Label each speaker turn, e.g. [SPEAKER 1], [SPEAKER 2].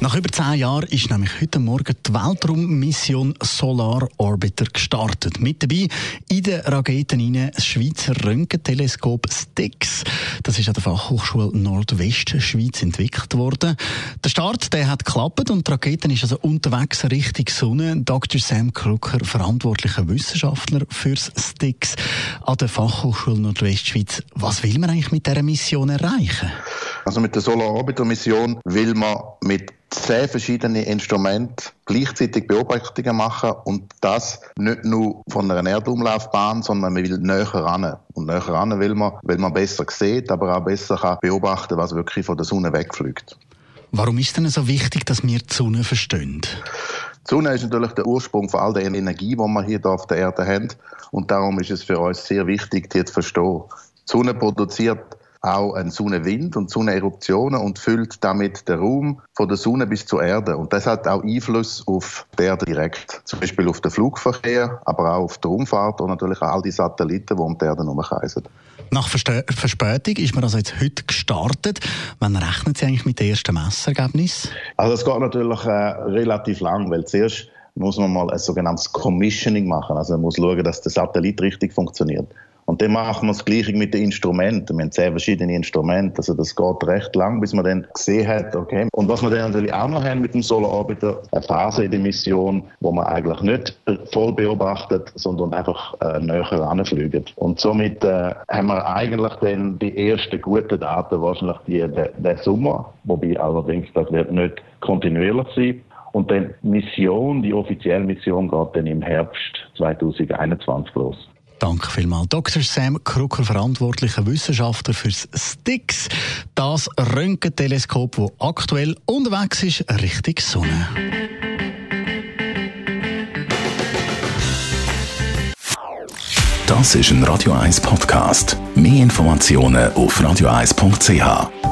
[SPEAKER 1] nach über zehn Jahren ist nämlich heute Morgen die Weltraummission Solar Orbiter gestartet. Mit dabei in den Raketen das Schweizer Röntgenteleskop STIX. Das ist an der Fachhochschule Nordwestschweiz entwickelt worden. Der Start der hat geklappt und die Rakete ist also unterwegs Richtung Sonne. Dr. Sam Krucker, verantwortlicher Wissenschaftler fürs STIX an der Fachhochschule Nordwestschweiz. Was will man eigentlich mit dieser Mission erreichen?
[SPEAKER 2] Also mit der Solar Orbiter Mission will man mit zehn verschiedene Instrumente gleichzeitig Beobachtungen machen und das nicht nur von einer Erdumlaufbahn, sondern man will näher ran. Und näher ran will man, weil man besser sieht, aber auch besser kann beobachten, was wirklich von der Sonne wegfliegt.
[SPEAKER 1] Warum ist denn so wichtig, dass wir die Sonne verstehen?
[SPEAKER 2] Die Sonne ist natürlich der Ursprung von all der Energie, die wir hier auf der Erde haben. Und darum ist es für uns sehr wichtig, die zu verstehen. Die Sonne produziert auch ein Sonnenwind und Sonneneruptionen und füllt damit den Raum von der Sonne bis zur Erde. Und das hat auch Einfluss auf die Erde direkt. Zum Beispiel auf den Flugverkehr, aber auch auf die Raumfahrt und natürlich all die Satelliten, die um die Erde herumkreisen.
[SPEAKER 1] Nach Verspätung ist man also jetzt heute gestartet. Wann rechnen Sie eigentlich mit dem ersten Messergebnis?
[SPEAKER 2] Also es geht natürlich äh, relativ lang, weil zuerst muss man mal ein sogenanntes Commissioning machen. Also man muss schauen, dass der Satellit richtig funktioniert. Und dann machen wir das Gleiche mit den Instrumenten. Wir haben zehn verschiedene Instrumente. Also das geht recht lang, bis man dann gesehen hat, okay. Und was wir dann natürlich auch noch haben mit dem Solar Orbiter, eine Phase in der Mission, wo man eigentlich nicht voll beobachtet, sondern einfach äh, näher anfliegen. Und somit äh, haben wir eigentlich dann die ersten guten Daten wahrscheinlich die, der Sommer, wobei allerdings das wird nicht kontinuierlich sein. Und dann die Mission, die offizielle Mission geht dann im Herbst 2021 los.
[SPEAKER 1] Danke vielmals. Dr. Sam Krucker, verantwortlicher Wissenschaftler fürs STIX, das Röntgenteleskop, das aktuell unterwegs ist Richtung Sonne.
[SPEAKER 3] Das ist ein Radio 1 Podcast. Mehr Informationen auf radio1.ch.